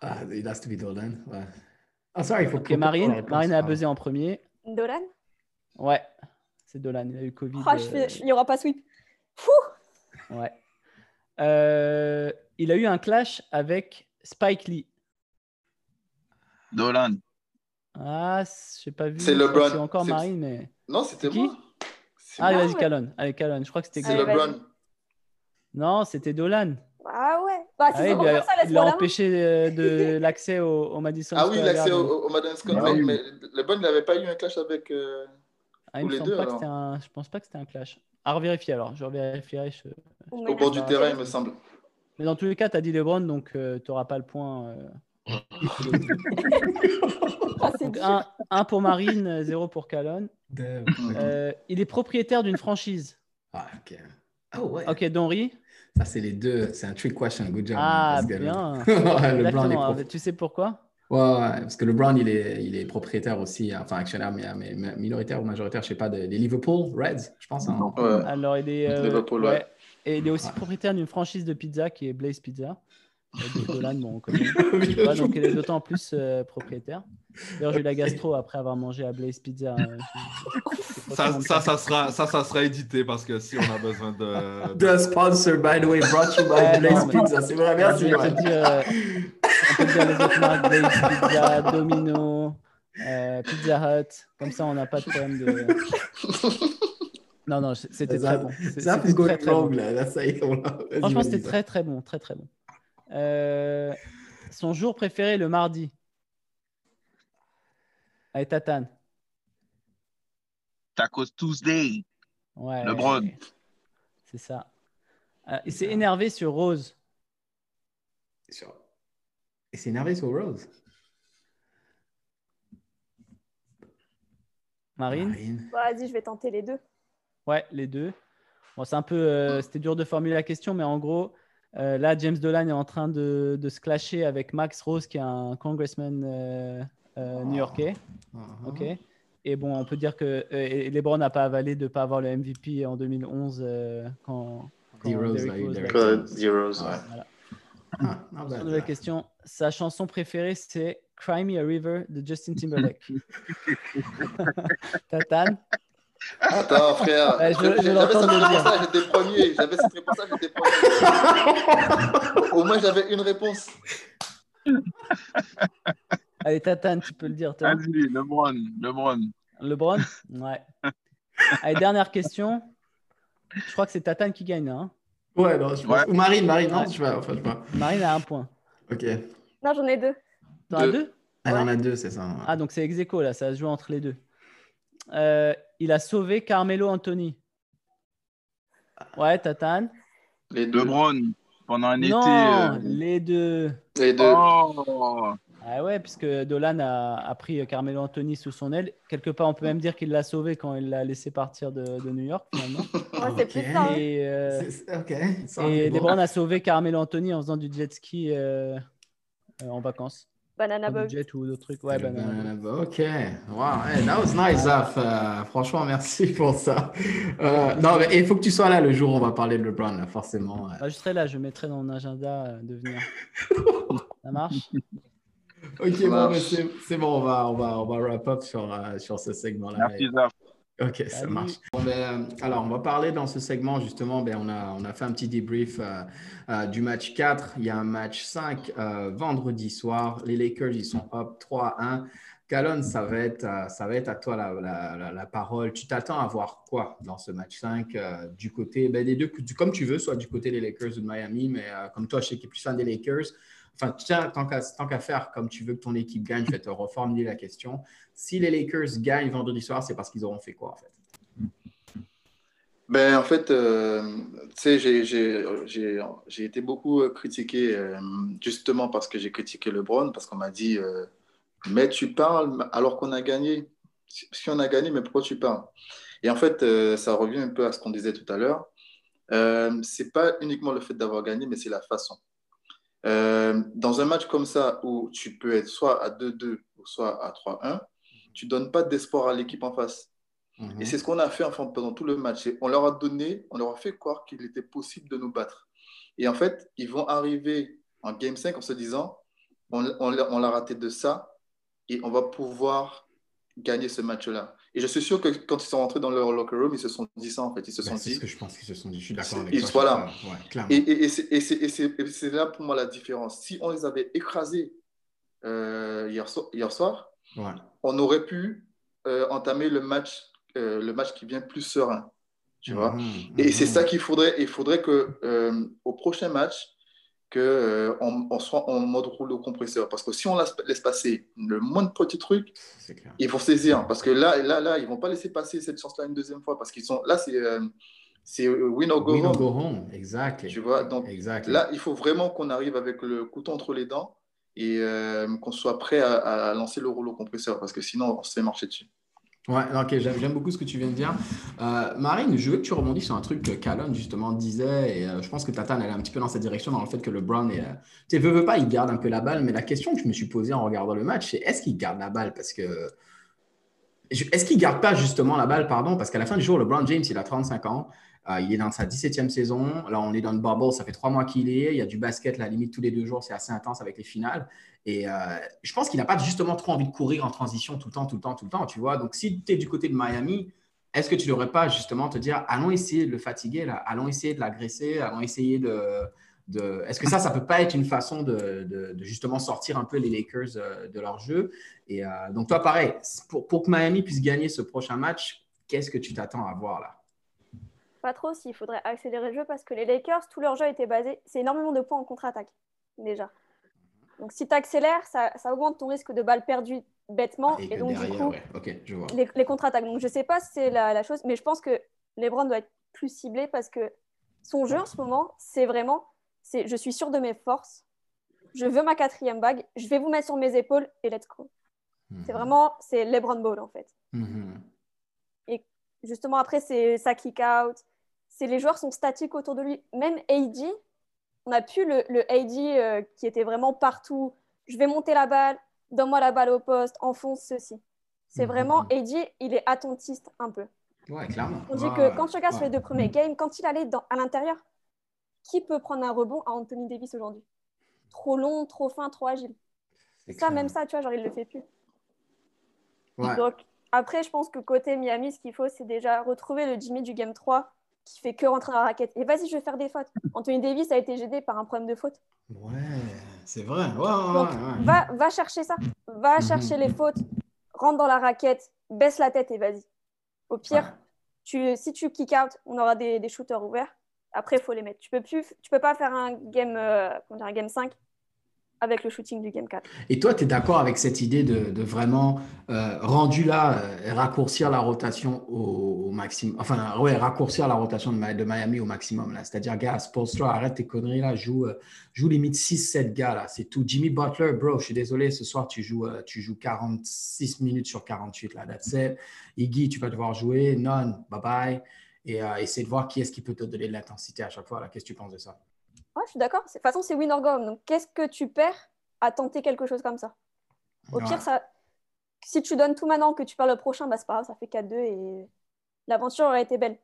Ah, il has to be Dolan. Ouais. Ah, sorry, il faut que Marine, Marine a buzzé en premier. Dolan? Ouais, c'est Dolan. Il a eu le Covid. Oh, il n'y aura pas sweep. Ouais. Euh, il a eu un clash avec Spike Lee. Dolan. Ah, j'ai pas vu. C'est LeBron. C'est encore Marine, mais. Non, c'était moi. Ah, vas-y, Calonne. Allez, Calonne. Je crois que c'était. C'est LeBron. Non, c'était Dolan. Ah ouais. Bah, ah, il, a, il a empêché euh, de l'accès au, au, Madison Ah oui, l'accès au, Madison Square Garden. Mais LeBron n'avait pas eu un clash avec. Euh, ah, il les deux, pas que un... Je pense pas que c'était un clash. À revérifier alors, je revérifierai. Au bord du terrain, il me semble. Mais dans tous les cas, tu as dit LeBron, donc euh, tu n'auras pas le point. Euh... un, un, pour Marine, zéro pour Calonne. Euh, il est propriétaire d'une franchise. Ah, ok. Oh, ouais. Ok, Donry. Ça, c'est les deux. C'est un trick question. Good job. Ah, bien. le tu sais pourquoi? Ouais, parce que LeBron, il est, il est propriétaire aussi, enfin actionnaire, mais, minoritaire ou majoritaire, je sais pas, des, Liverpool Reds, je pense. Hein. Alors, il est, euh, ouais. Et il est aussi propriétaire d'une franchise de pizza qui est Blaze Pizza. Dolan, bon, on connaît. donc, il est d'autant plus euh, propriétaire. D'ailleurs, j'ai eu la gastro après avoir mangé à Blaze Pizza. Euh, ça, ça, ça, sera, ça, ça sera édité parce que si on a besoin de. De sponsor, by the way, brought you by Blaze Pizza. C'est vrai, merci. Je vais te dire, on peut dire les autres marques Pizza, Domino, euh, Pizza Hut. Comme ça, on n'a pas de problème de. Non, non, c'était très bon. Ça, c'est très, très bon. Là, ça y est, Franchement, c'était très, très bon. Très, très bon. Euh, son jour préféré, le mardi. Allez, Tatane. Tacos Tuesday. Ouais. LeBron. C'est ça. Euh, il s'est énervé sur Rose. Sur il s'est énervé sur Rose. Marine, Vas-y, je vais tenter les deux. Ouais, les deux. Bon, c'est un peu, euh, c'était dur de formuler la question, mais en gros, euh, là, James Dolan est en train de, de, se clasher avec Max Rose, qui est un congressman euh, new-yorkais. Uh-huh. Ok. Et bon, on peut dire que LeBron n'a pas avalé de ne pas avoir le MVP en 2011 quand, quand Rose, Rose, ah, nouvelle question. Sa chanson préférée, c'est Cry Me a River de Justin Timberlake. Tatane Attends, frère. Ouais, j'avais cette réponse-là, j'étais premier. J'avais cette réponse-là, j'étais premier. Au moins, j'avais une réponse. Allez, Tatane, tu peux le dire, toi. Vas-y, LeBron. LeBron. LeBron? Ouais. Allez, dernière question. Je crois que c'est Tatane qui gagne, hein Ouais, non, je Ou Marine, Marine, non, je vois, enfin, je vois. Marine a un point. Ok. Non, j'en ai deux. T'en as deux Elle en a deux, c'est ça. Ah, donc c'est ex là, ça se joue entre les deux. Euh, il a sauvé Carmelo Anthony. Ouais, Tatane. Les deux. LeBron, pendant un non, été. Euh... les deux. Les deux. Oh. Ah ouais, puisque Dolan a, pris Carmelo Anthony sous son aile. Quelque part, on peut même dire qu'il l'a sauvé quand il l'a laissé partir de, New York, finalement. c'est plus ça. Hein. Et, euh, et LeBron a sauvé Carmelo Anthony en faisant du jet ski euh, euh, en vacances. Banana Boat. Jet ou d'autres trucs. Ouais, Banana, Boat. Ok. Wow. Hey, that was nice, Zaf. Euh, franchement, merci pour ça. Euh, non, mais il faut que tu sois là le jour où on va parler de LeBron, là, forcément. Ah, je serai là, je mettrai dans mon agenda euh, de venir. ça marche? Ok, bon, c'est bon, on va, on va, on va wrap up sur, sur ce segment-là. Merci, Zaf. Ok, ça marche. Ben, alors, on va parler dans ce segment, justement, ben, on, a, on a fait un petit débrief euh, euh, du match 4. Il y a un match 5 euh, vendredi soir. Les Lakers, ils sont up 3-1. Calonne, ça, va être, ça va être à toi la, la, parole. Tu t'attends à voir quoi dans ce match 5 du côté ben, des deux, comme tu veux, soit du côté des Lakers ou de Miami, mais comme toi, je sais que tu es plus fan des Lakers. Enfin, tiens, tant qu'à faire comme tu veux que ton équipe gagne, je vais te reformuler la question. Si les Lakers gagnent vendredi soir, c'est parce qu'ils auront fait quoi en fait? Ben, en fait, euh, tu sais, j'ai été beaucoup euh, critiqué euh, justement parce que j'ai critiqué LeBron, parce qu'on m'a dit Mais tu parles alors qu'on a gagné. Si on a gagné, mais pourquoi tu parles? Et en fait, ça revient un peu à ce qu'on disait tout à l'heure. c'est pas uniquement le fait d'avoir gagné, mais c'est la façon. Dans un match comme ça où tu peux être soit à 2-2 ou soit à 3-1, tu donnes pas d'espoir à l'équipe en face. Mhm. Et c'est ce qu'on a fait enfin, pendant tout le match. on leur a donné, on leur a fait croire qu'il était possible de nous battre. Et en fait, ils vont arriver en Game 5 en se disant, on, on, l'a raté de ça et on va pouvoir gagner ce match-là. Et je suis sûr que quand ils sont rentrés dans leur locker room, ils se sont dit ça en fait. Ils se ben, sont dit. C'est ce que je pense qu'ils se sont dit. Je suis d'accord avec toi. Voilà. et, et, et c'est là pour moi la différence. Si on les avait écrasés euh, hier, hier soir, on aurait pu euh, entamer le match, euh, le match qui vient plus serein. Tu vois? Mhm, Et c'est mhm. ça qu'il faudrait. Il faudrait que au prochain match, qu'on on soit en mode rouleau compresseur. Parce que si on laisse passer le moindre petit truc, ils vont saisir. Parce que là, là, là, ils vont pas laisser passer cette chance-là une deuxième fois. Parce qu'ils sont là, c'est c'est win or go win Or go home. Exact. Tu vois, donc là, il faut vraiment qu'on arrive avec le couteau entre les dents et euh, qu'on soit prêt à, lancer le rouleau compresseur parce que sinon on se fait marcher dessus. Ouais, ok, j'aime beaucoup ce que tu viens de dire. Euh, Marine, je veux que tu rebondisses sur un truc que Callum justement disait, et euh, je pense que Tatan elle est un petit peu dans cette direction, dans le fait que le Brown est, tu sais, veut, veut pas, il garde un peu la balle, mais la question que je me suis posée en regardant le match, c'est est-ce qu'il garde la balle? Parce que. Est-ce qu'il garde pas justement la balle, pardon? Parce qu'à la fin du jour, le Brown James, il a 35 ans. Euh, il est dans sa 17e saison. Là, on est dans le bubble. Ça fait trois mois qu'il est. Il y a du basket, la limite, tous les deux jours. C'est assez intense avec les finales. Et euh, je pense qu'il n'a pas justement trop envie de courir en transition tout le temps, tout le temps, tout le temps. Tu vois Donc, si tu es du côté de Miami, est-ce que tu n'aurais pas justement te dire allons essayer de le fatiguer, allons essayer de l'agresser, allons essayer de. Est-ce que ça, ça peut pas être une façon de, justement sortir un peu les Lakers euh, de leur jeu? Et donc, toi, pareil, pour que Miami puisse gagner ce prochain match, qu'est-ce que tu t'attends à voir là? Pas trop s'il faudrait accélérer le jeu parce que les Lakers, tout leur jeu était basé, c'est énormément de points en contre-attaque déjà. Donc si tu accélères, ça, augmente ton risque de balles perdues bêtement et, donc du coup les, contre-attaques. Donc je sais pas si c'est la, chose, mais je pense que LeBron doit être plus ciblé parce que son jeu en ce moment, c'est vraiment, c'est je suis sûr de mes forces, je veux ma quatrième bague, je vais vous mettre sur mes épaules et let's go. C'est mhm. vraiment, c'est LeBron Ball en fait. Mhm. Et justement après, c'est sa kick out, c'est les joueurs sont statiques autour de lui. Même AD, on a pu le, le AD euh, qui était vraiment partout. Je vais monter la balle, donne-moi la balle au poste, enfonce ceci. C'est mhm. vraiment AD, il est attentiste un peu. Ouais, clairement. On dit que quand tu regardes les deux premiers games, quand il allait dans, à l'intérieur, qui peut prendre un rebond à Anthony Davis aujourd'hui? Trop long, trop fin, trop agile. Ça, même ça, tu vois, genre, il le fait plus. Donc, après, je pense que côté Miami, ce qu'il faut, c'est déjà retrouver le Jimmy du Game 3 qui fait que rentrer dans la raquette. Et vas-y, je vais faire des fautes. Anthony Davis a été gêné par un problème de faute. Ouais, c'est vrai. Donc, Va, va chercher ça. Va mhm. chercher les fautes. Rentre dans la raquette. Baisse la tête et vas-y. Au pire, tu, si tu kick out, on aura des, des shooters ouverts. Après, il faut les mettre. Tu peux, plus, tu peux pas faire un game, euh, un game 5 avec le shooting du Game 4. Et toi, tu es d'accord avec cette idée de, vraiment, euh, rendu là, euh, raccourcir la rotation au, maximum, enfin, ouais, raccourcir la rotation de, Miami au maximum, là. C'est-à-dire, gars, Spolstra, arrête tes conneries, là, joue, euh, joue limite 6-7 gars, là, c'est tout. Jimmy Butler, bro, je suis désolé, ce soir, tu joues, tu joues 46 minutes sur 48, là, that's it. Iggy, tu vas devoir jouer, non, bye-bye, et essayer de voir qui est-ce qui peut te donner de l'intensité à chaque fois. Qu'est-ce que tu penses de ça? Ouais, je suis d'accord. De toute façon, c'est win or go. Donc, qu'est-ce que tu perds à tenter quelque chose comme ça? Au pire, ça, si tu donnes tout maintenant que tu perds le prochain, bah, c'est pas grave, ça fait 4-2 et l'aventure aurait été belle.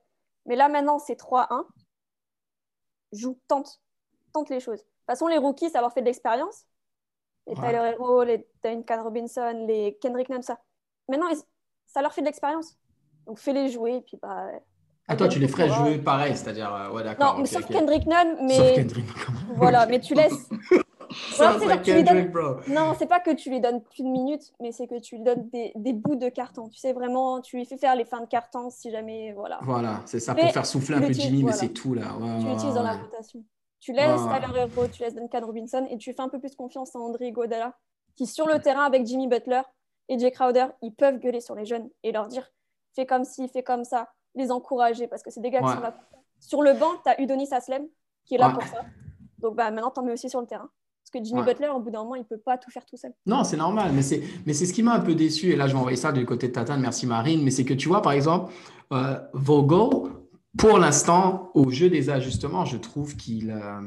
Mais là, maintenant, c'est 3-1. Joue, tente, tente les choses. De toute façon, les rookies, ça leur fait de l'expérience. Les Tyler Hero, les Duncan Robinson, les Kendrick Nunn, ça. Maintenant, ça leur fait de l'expérience. Donc, fais-les jouer. Et puis, bah, ah, toi, tu les ferais jouer pareil, c'est-à-dire, euh, ouais, d'accord. Non, mais sauf Kendrick Nunn, mais. Sauf Kendrick, Voilà, mais tu laisses. Non, c'est pas que tu lui donnes plus de minutes, mais c'est que tu lui donnes des, des, bouts de carton. Tu sais, vraiment, tu lui fais faire les fins de carton si jamais. Voilà, voilà c'est ça, pour faire souffler un peu Jimmy, mais c'est tout là. tu l'utilises dans la rotation. Tu laisses Tyler Hero, tu laisses Duncan Robinson et tu fais un peu plus confiance à André Godala, qui sur le terrain avec Jimmy Butler et Jay Crowder, ils peuvent gueuler sur les jeunes et leur dire fais comme ci, fais comme ça, les encourager parce que c'est des gars qui sont là. Sur le banc, tu as Udonis Aslem qui est là pour ça. Donc bah, maintenant, tu en mets aussi sur le terrain. Parce que Jimmy Butler, au bout d'un moment, il ne peut pas tout faire tout seul. Non, c'est normal, mais c'est, mais c'est ce qui m'a un peu déçu. Et là, je vais envoyer ça du côté de Tatane, merci Marine. Mais c'est que tu vois, par exemple, euh, Vogel, pour l'instant, au jeu des ajustements, je trouve qu'il, euh,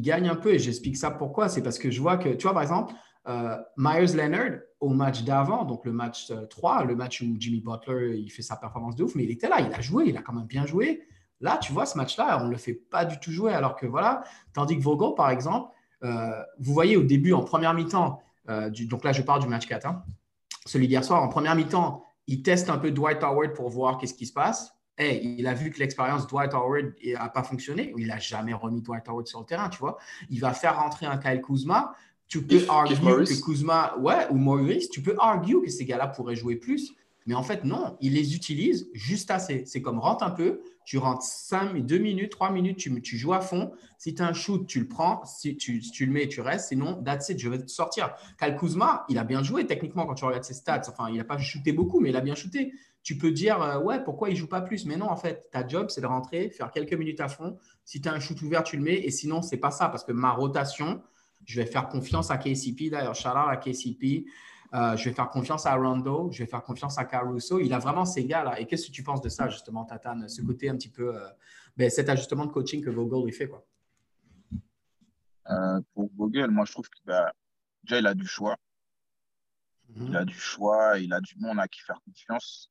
gagne un peu. Et j'explique ça pourquoi. C'est parce que je vois que, tu vois, par exemple, euh, Myers Leonard, au match d'avant, donc le match 3, le match où Jimmy Butler il fait sa performance de ouf, mais il était là, il a joué, il a quand même bien joué. Là, tu vois, ce match-là, on ne le fait pas du tout jouer, alors que voilà, tandis que Vogel, par exemple, euh, vous voyez au début, en première mi-temps, euh, donc là je parle du match 4, hein, celui d'hier soir, en première mi-temps, il teste un peu Dwight Howard pour voir qu'est-ce qui se passe. Et il a vu que l'expérience Dwight Howard n'a pas fonctionné. Il n'a jamais remis Dwight Howard sur le terrain, tu vois. Il va faire rentrer un Kyle Kuzma. Tu peux arguer que Kuzma, ouais, ou Maurice, tu peux arguer que ces gars-là pourraient jouer plus. Mais en fait, non, il les utilise juste assez. C'est comme rentre un peu, tu rentres 5, 2 minutes, 3 minutes, tu, tu joues à fond. Si tu as un shoot, tu le prends. Si tu, tu le mets, tu restes. Sinon, that's it, je vais te sortir. Kyle Kuzma, il a bien joué techniquement quand tu regardes ses stats. Enfin, il n'a pas shooté beaucoup, mais il a bien shooté. Tu peux dire, euh, ouais, pourquoi il ne joue pas plus? Mais non, en fait, ta job, c'est de rentrer, faire quelques minutes à fond. Si tu as un shoot ouvert, tu le mets. Et sinon, ce n'est pas ça parce que ma rotation, je vais faire confiance à KCP. D'ailleurs, Charles à KCP. Euh, je vais faire confiance à Rondo, je vais faire confiance à Caruso. Il a vraiment ces gars-là. Et qu'est-ce que tu penses de ça, justement, Tatane, ce côté un petit peu, euh, ben, cet ajustement de coaching que Vogel il fait quoi? Euh, Pour Vogel, moi, je trouve que bah, déjà, il a du choix. Il a du choix, il a du monde à qui faire confiance.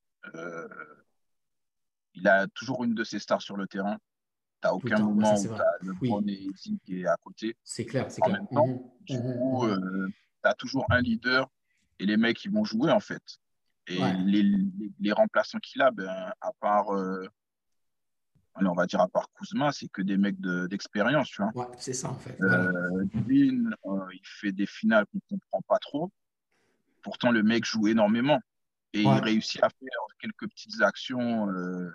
il a toujours une de ses stars sur le terrain. Tu n'as aucun moment où tu as le oui. qui est à côté. C'est clair, c'est clair. En même temps, mhm. du mhm. coup, tu as toujours un leader et les mecs, ils vont jouer, en fait. Et les, les, remplaçants qu'il a, ben, à part, euh, on va dire à part Kuzma, c'est que des mecs d'expérience, tu vois. Ouais, c'est ça, en fait. Euh, euh, il fait des finales qu'on ne comprend pas trop. Pourtant, le mec joue énormément. Et il réussit à faire quelques petites actions euh,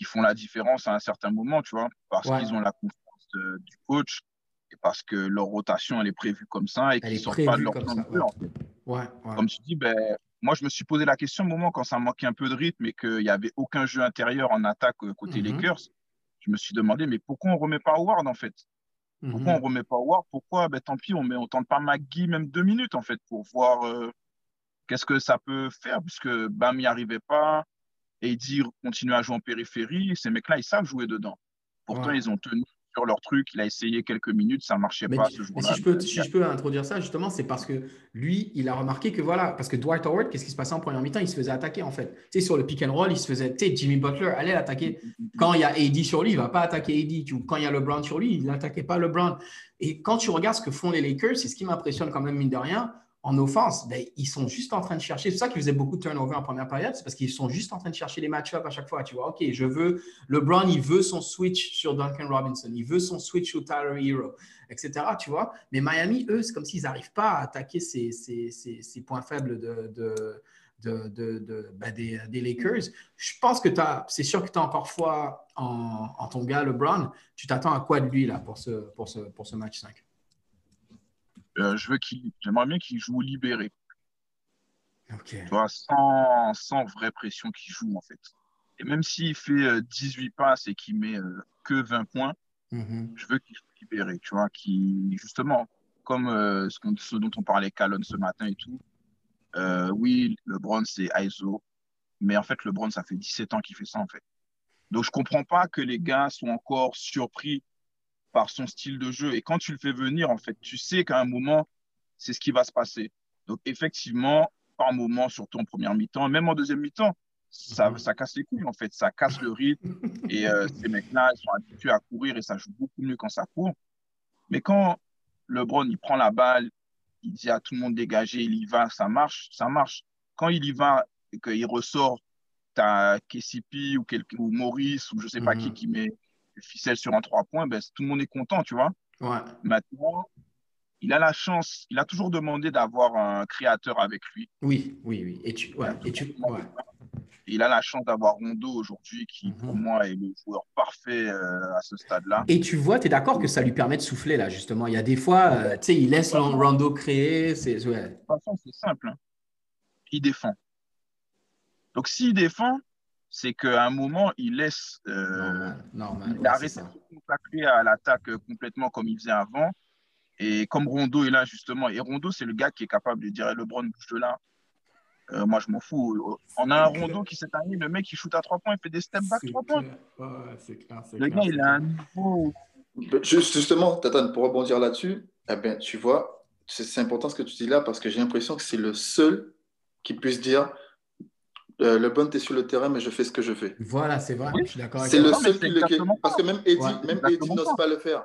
qui font la différence à un certain moment, tu vois, parce qu'ils ont la confiance du coach et parce que leur rotation, elle est prévue comme ça et qu'ils ne sortent pas de leur plan de jeu, en fait. Comme tu dis, ben, moi, je me suis posé la question au moment quand ça manquait un peu de rythme et qu'il n'y avait aucun jeu intérieur en attaque euh, côté mhm. Lakers. Je me suis demandé, mais pourquoi on ne remet pas Howard en fait? Pourquoi on ne mhm. remet pas Howard? Pourquoi ben, Tant pis, on ne on tente pas McGee même deux minutes en fait pour voir euh, qu'est-ce que ça peut faire puisque Bam n'y arrivait pas. Et dit continue à jouer en périphérie. Ces mecs-là, ils savent jouer dedans. Pourtant, ils ont tenu sur leur truc. Il a essayé quelques minutes, ça ne marchait pas ce jour-là. Si, je peux, si je peux introduire ça, justement, c'est parce que lui, il a remarqué que voilà, parce que Dwight Howard, qu'est-ce qui se passait en première mi-temps? Il se faisait attaquer en fait. Tu sais, sur le pick and roll, il se faisait, tu sais, Jimmy Butler allait l'attaquer. Quand il y a AD sur lui, il ne va pas attaquer AD. Quand il y a LeBron sur lui, il n'attaquait pas LeBron. Et quand tu regardes ce que font les Lakers, c'est ce qui m'impressionne quand même, mine de rien en offense, ben, ils sont juste en train de chercher. C'est ça qu'ils faisaient beaucoup de turnover en première période, c'est parce qu'ils sont juste en train de chercher les match-ups à chaque fois. Tu vois, OK, je veux. LeBron, il veut son switch sur Duncan Robinson, il veut son switch sur Tyler Hero, etc. Tu vois, mais Miami, eux, c'est comme s'ils n'arrivent pas à attaquer ces, points faibles de, ben, des, Lakers. Je pense que c'est sûr que tu as encore foi en, en, ton gars LeBron. Tu t'attends à quoi de lui là, pour, ce, pour, ce, pour ce match 5 euh, je veux qu'il, j'aimerais bien qu'il joue libéré. Tu vois, sans, sans vraie pression qu'il joue, en fait. Et même s'il fait 18 euh, passes et qu'il met euh, que 20 points, mm-hmm. je veux qu'il joue libéré, tu vois, qui justement, comme ce, dont on parlait Calonne ce matin et tout, oui, le LeBron, c'est ISO, mais en fait, le LeBron, ça fait 17 ans qu'il fait ça, en fait. Donc, je comprends pas que les gars soient encore surpris par son style de jeu. Et quand tu le fais venir, en fait, tu sais qu'à un moment, c'est ce qui va se passer. Donc, effectivement, par moment, surtout en première mi-temps, même en deuxième mi-temps, ça, mhm. ça casse les couilles, en fait. Ça casse le rythme. Et euh, ces mecs-là, ils sont habitués à courir et ça joue beaucoup mieux quand ça court. Mais quand LeBron, il prend la balle, il dit à tout le monde dégager, il y va, ça marche, ça marche. Quand il y va et qu'il ressort, tu as KCP ou, ou Maurice ou je sais pas qui mhm. qui met le ficelle sur un trois points, ben, tout le monde est content, tu vois. Ouais. Maintenant, il a la chance, il a toujours demandé d'avoir un créateur avec lui. Oui, oui, oui. Et tu, ouais, et tu, Il a la chance d'avoir Rondo aujourd'hui, qui mhm. pour moi est le joueur parfait euh, à ce stade-là. Et tu vois, tu es d'accord que ça lui permet de souffler là, justement? Il y a des fois, euh, tu sais, il laisse Rondo créer. De toute façon, c'est simple. Hein. Il défend. Donc s'il défend, c'est qu'à un moment, il laisse. Euh, normal, il arrête de se consacrer à l'attaque complètement comme il faisait avant. Et comme Rondo est là, justement, et Rondo, c'est le gars qui est capable de dire LeBron, bouge de là. Euh, moi, je m'en fous. On a un Rondo qui, cette année, le mec, il shoot à 3 points, il fait des step back 3 points. le gars, il a un niveau. Justement, Tatane, pour rebondir là-dessus, eh bien, tu vois, c'est important ce que tu dis là parce que j'ai l'impression que c'est le seul qui puisse dire euh, le bon, tu es sur le terrain, mais je fais ce que je fais. Voilà, c'est vrai. Je suis d'accord C'est le seul qui le. Parce que même Eddie, même Eddie n'ose pas le faire.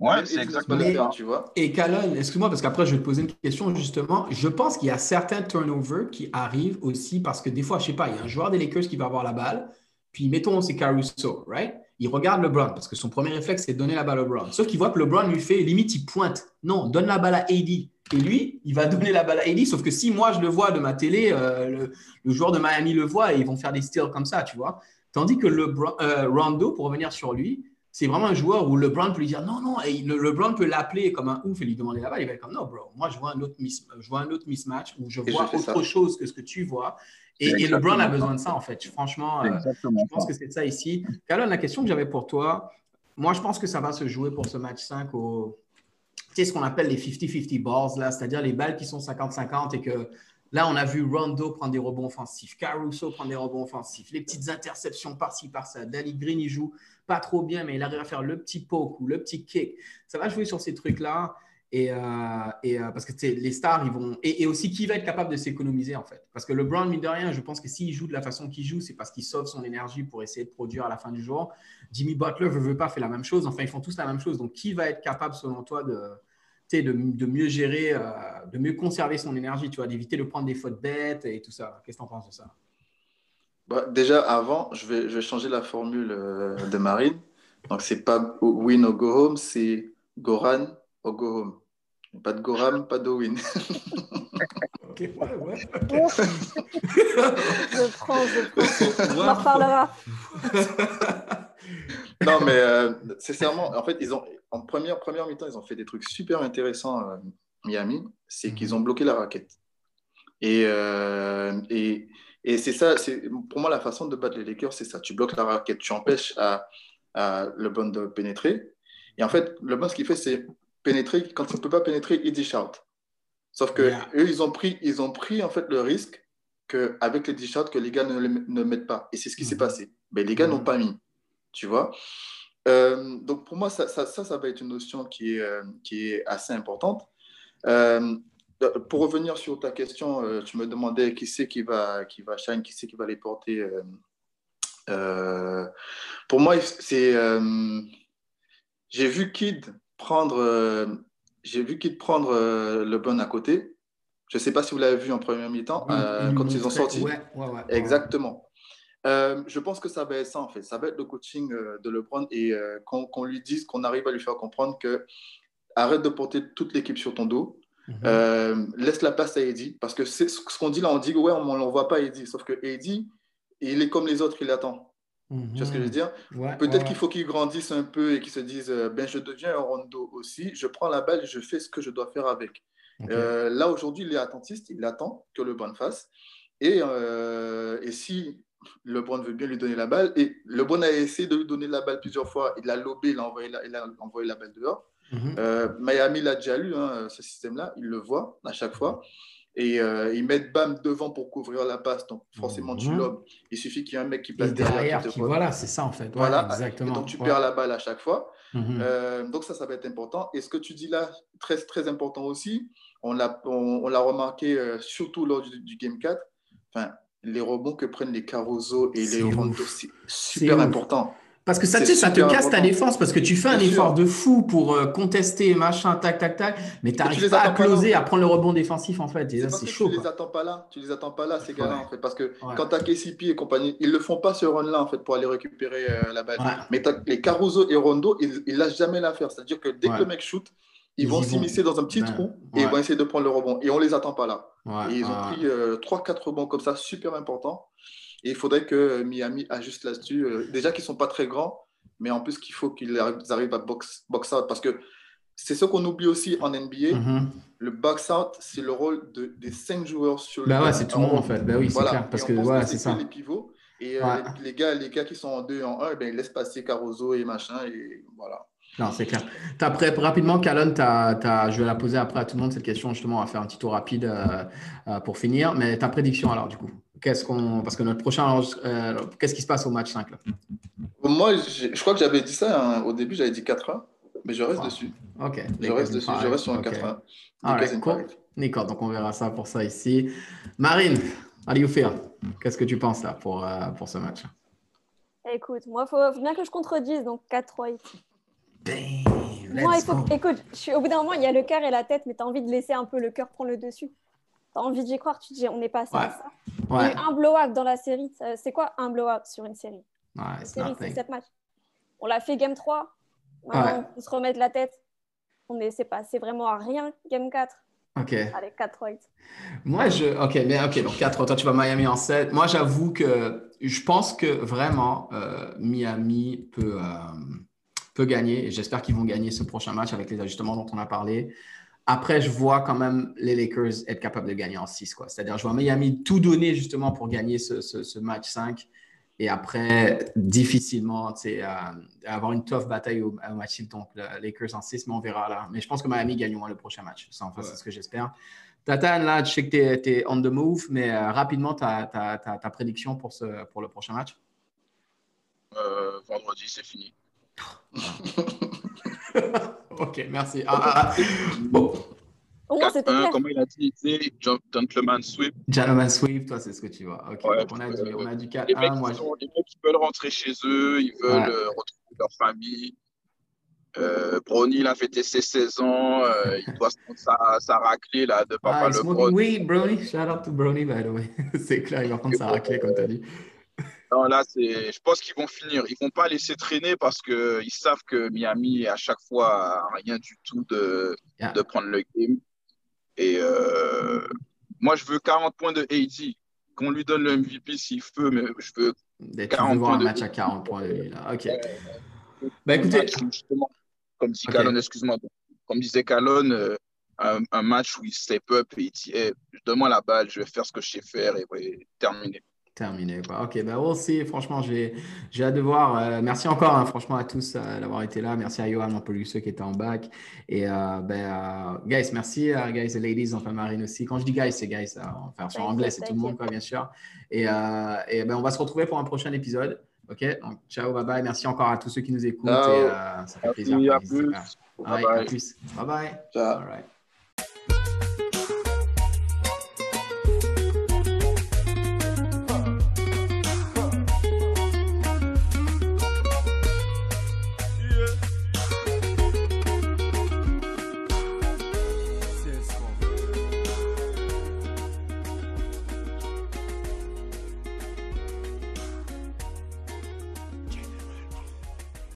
Ouais, c'est exactement tu vois. Et Calonne, excuse-moi, parce qu'après, je vais te poser une question justement. Je pense qu'il y a certains turnovers qui arrivent aussi parce que des fois, je sais pas, il y a un joueur des Lakers qui va avoir la balle, puis mettons, c'est Caruso, right? Il regarde LeBron parce que son premier réflexe, c'est de donner la balle à LeBron. Sauf qu'il voit que LeBron lui fait, limite, il pointe. Non, donne la balle à AD. Et lui, il va donner la balle à AD. Sauf que si moi, je le vois de ma télé, euh, le, le, joueur de Miami le voit et ils vont faire des steals comme ça, tu vois. Tandis que le, euh, Rondo, pour revenir sur lui, c'est vraiment un joueur où LeBron peut lui dire non, non, et le, LeBron peut l'appeler comme un ouf et lui demander la balle. Il va être comme non, bro, moi je vois un autre, je vois un autre mismatch où je vois autre chose que ce que tu vois. Et, LeBron a besoin de ça, en fait. Franchement, euh, je pense que c'est ça ici. Calon, la question que j'avais pour toi, moi je pense que ça va se jouer pour ce match 5 au. Tu ce qu'on appelle les 50-50 balls, là, c'est-à-dire les balles qui sont 50-50 et que Là, on a vu Rondo prendre des rebonds offensifs, Caruso prendre des rebonds offensifs, les petites interceptions par-ci, par-ça. Danny Green, il joue pas trop bien, mais il arrive à faire le petit poke ou le petit kick. Ça va jouer sur ces trucs-là. Et, euh, euh, parce que les stars, ils vont. Et, aussi, qui va être capable de s'économiser, en fait? Parce que LeBron, mine de rien, je pense que s'il joue de la façon qu'il joue, c'est parce qu'il sauve son énergie pour essayer de produire à la fin du jour. Jimmy Butler ne veut pas faire la même chose. Enfin, ils font tous la même chose. Donc, qui va être capable, selon toi, de, de, mieux gérer, euh, de mieux conserver son énergie, tu vois, d'éviter de prendre des fautes bêtes et tout ça? Qu'est-ce que tu en penses de ça? Bah, Déjà, avant, je vais, je vais changer la formule de Marine. Donc, c'est pas win or go home, c'est Goran or go home. Pas de Goram, pas de win. ok, ouais, ouais. je prends, je prends. On en reparlera. non, mais euh, sincèrement, en fait, ils ont, en première, première mi-temps, ils ont fait des trucs super intéressants à euh, Miami. C'est qu'ils ont bloqué la raquette. Et, euh, et, et c'est ça, c'est, pour moi, la façon de battre les Lakers, c'est ça. Tu bloques la raquette, tu empêches à, à LeBron de pénétrer. Et en fait, LeBron, ce qu'il fait, c'est pénétrer. Quand il ne peut pas pénétrer, il dit shout. Sauf que eux, ils ont pris, ils ont pris en fait le risque qu'avec les 10 shots, que les gars ne, ne mettent pas. Et c'est ce qui s'est mhm. passé. Mais les gars n'ont mhm. pas mis. Tu vois? Euh, donc pour moi, ça, ça, ça, va être une notion qui est, euh, qui est assez importante. Euh, pour revenir sur ta question, tu me demandais qui c'est qui va, qui va shine, qui c'est qui va les porter. pour moi, c'est j'ai vu Kid prendre, j'ai vu Kid prendre le bon à côté. Je ne sais pas si vous l'avez vu en première mi-temps quand ils ont sorti. Ouais, ouais, Exactement. Euh, je pense que ça va être ça en fait. Ça va être le coaching euh, de LeBron et euh, qu'on lui dise, qu'on arrive à lui faire comprendre que arrête de porter toute l'équipe sur ton dos. Mhm. laisse la place à Eddie parce que ce qu'on dit là. On dit ouais, on ne l'envoie pas Eddie. Sauf que Eddie, il est comme les autres, il attend. Tu vois ce que je veux dire? Peut-être qu'il faut qu'il grandisse un peu et qu'il se dise ben, je deviens un rondo aussi. Je prends la balle, je fais ce que je dois faire avec. là aujourd'hui, il est attentiste, il attend que LeBron fasse. Et, et si LeBron veut bien lui donner la balle. Et LeBron a essayé de lui donner la balle plusieurs fois. Il l'a lobé, il a envoyé la, il a envoyé la balle dehors. Mhm. Euh, Miami l'a déjà lu, hein, ce système-là. Il le voit à chaque fois. Et euh, ils mettent Bam devant pour couvrir la passe. Donc, forcément, tu mhm. lobes. Il suffit qu'il y ait un mec qui passe derrière. voilà, c'est ça en fait. voilà, exactement. donc, tu perds la balle à chaque fois. Mhm. donc ça, ça va être important. Et ce que tu dis là, très, très important aussi, on l'a on, l'a remarqué surtout lors du, du Game 4, enfin, les rebonds que prennent les Caruso et les Rondo, c'est super important. Parce que ça, ça te casse ta défense parce que tu fais un effort de fou pour euh, contester, machin, tac, tac, tac, mais tu n'arrives pas à closer, à prendre le rebond défensif en fait. C'est chaud. Tu ne les attends pas là, tu les attends pas là, ces gars-là en fait. Parce que quand tu as KCP et compagnie, ils ne le font pas ce run-là en fait pour aller récupérer euh, la balle. Mais les Caruso et Rondo, ils ne lâchent jamais l'affaire. C'est-à-dire que dès que le mec shoot, ils, vont s'immiscer dans un petit trou et ils vont essayer de prendre le rebond. Et on ne les attend pas là. et ils ont pris 3-4 euh, rebonds comme ça, super important. Et il faudrait que Miami ajuste là-dessus. déjà qu'ils ne sont pas très grands, mais en plus qu'il faut qu'ils arrivent à box, box out parce que c'est ce qu'on oublie aussi en NBA. Mm-hmm. Le box out, c'est le rôle de, des cinq joueurs sur le Bah ouais, c'est tout le monde en fait. Bah oui, c'est clair. Parce que ouais, c'est ça. Les pivots. Et euh, les, gars, les gars qui sont en 2 en 1, ben, ils laissent passer Caruso et machin. Et voilà. Non, c'est clair. As prêt, rapidement, Calonne, je vais la poser après à tout le monde cette question. Justement, on va faire un petit tour rapide euh, euh, pour finir. Mais ta prédiction alors, du coup? Qu'est-ce qu'on, parce que notre prochain, qu'est-ce qui se passe au match 5 là? Moi, je crois que j'avais dit ça hein. au début, j'avais dit 4-1, mais je reste dessus. Ok. Je reste dessus, je reste sur un 4-1. D'accord, donc on verra ça pour ça ici. Marine, allez you feel? Qu'est-ce que tu penses là pour, euh, pour ce match? Écoute, moi, il faut bien que je contredise, donc 4-3 moi, il faut... écoute, je suis... au bout d'un moment, il y a le cœur et la tête, mais tu as envie de laisser un peu le cœur prendre le dessus. Tu as envie d'y croire, tu te dis, on n'est pas à ça. Il y a eu un blow-up dans la série. C'est quoi un blow-up sur une série? C'est matchs. On l'a fait game 3. Maintenant, on se remettre la tête. On est, c'est pas, c'est vraiment à rien, game 4. Ok. Allez, 4 8 Moi, je. Ok, mais ok, donc 4 Toi, tu vas Miami en 7. Moi, j'avoue que je pense que vraiment, euh, Miami peut, euh, peut gagner. Et j'espère qu'ils vont gagner ce prochain match avec les ajustements dont on a parlé. Après, je vois quand même les Lakers être capables de gagner en 6. C'est-à-dire, je vois Miami tout donner justement pour gagner ce, ce, ce match 5. Et après, difficilement, euh, avoir une tough bataille au, match donc Lakers en 6, mais on verra là. Mais je pense que Miami gagnera le prochain match. C'est enfin, ce que j'espère. Tatan, là, je sais que tu es, on the move, mais euh, rapidement, ta, ta, ta, prédiction pour, ce, pour le prochain match? Euh, Vendredi, c'est fini. ok, merci. Ah, ah, ah. Bon. Comment il a dit Gentleman Sweep. Gentleman Sweep, toi, c'est ce que tu vois. Ok, donc on a, dit, on a du 4 les, mecs, moi, les mecs qui veulent rentrer chez eux, ils veulent euh, retrouver leur famille. Euh, Brony, il a fêté ses 16 ans, euh, il doit se prendre sa, sa raclée là, de Papa ah, le Brony. Oui, Brony, shout out to Brony, by the way. c'est clair, il va prendre sa raclée, comme tu as dit. Non, là, je pense qu'ils vont finir. Ils ne vont pas laisser traîner parce qu'ils savent que Miami, à chaque fois, rien du tout de, de prendre le game. Et euh, moi, je veux 40 points de AD. Qu'on lui donne le MVP s'il veut, mais je veux 40 points un de match à 40 points de lui. Là. Ok. bah écoutez. comme dit okay. excuse-moi. Comme disait Calonne, euh, un, match où il step up et il dit Donne-moi la balle, je vais faire ce que je sais faire et, et terminer. Terminé. Ok, bah aussi, franchement, j'ai hâte de voir. Euh, merci encore, hein, franchement, à tous euh, d'avoir été là. Merci à Johan, mon ceux qui était en bac. Et euh, ben, guys, merci, guys et ladies, enfin Marine aussi. Quand je dis guys, c'est guys, enfin sur anglais, c'est tout le monde, quoi, bien sûr. Et, et ben, on va se retrouver pour un prochain épisode. Ok, donc ciao, bye bye. Merci encore à tous ceux qui nous écoutent. Et, ça fait plaisir. À plus. Bye bye. À plus. Bye bye. Ciao.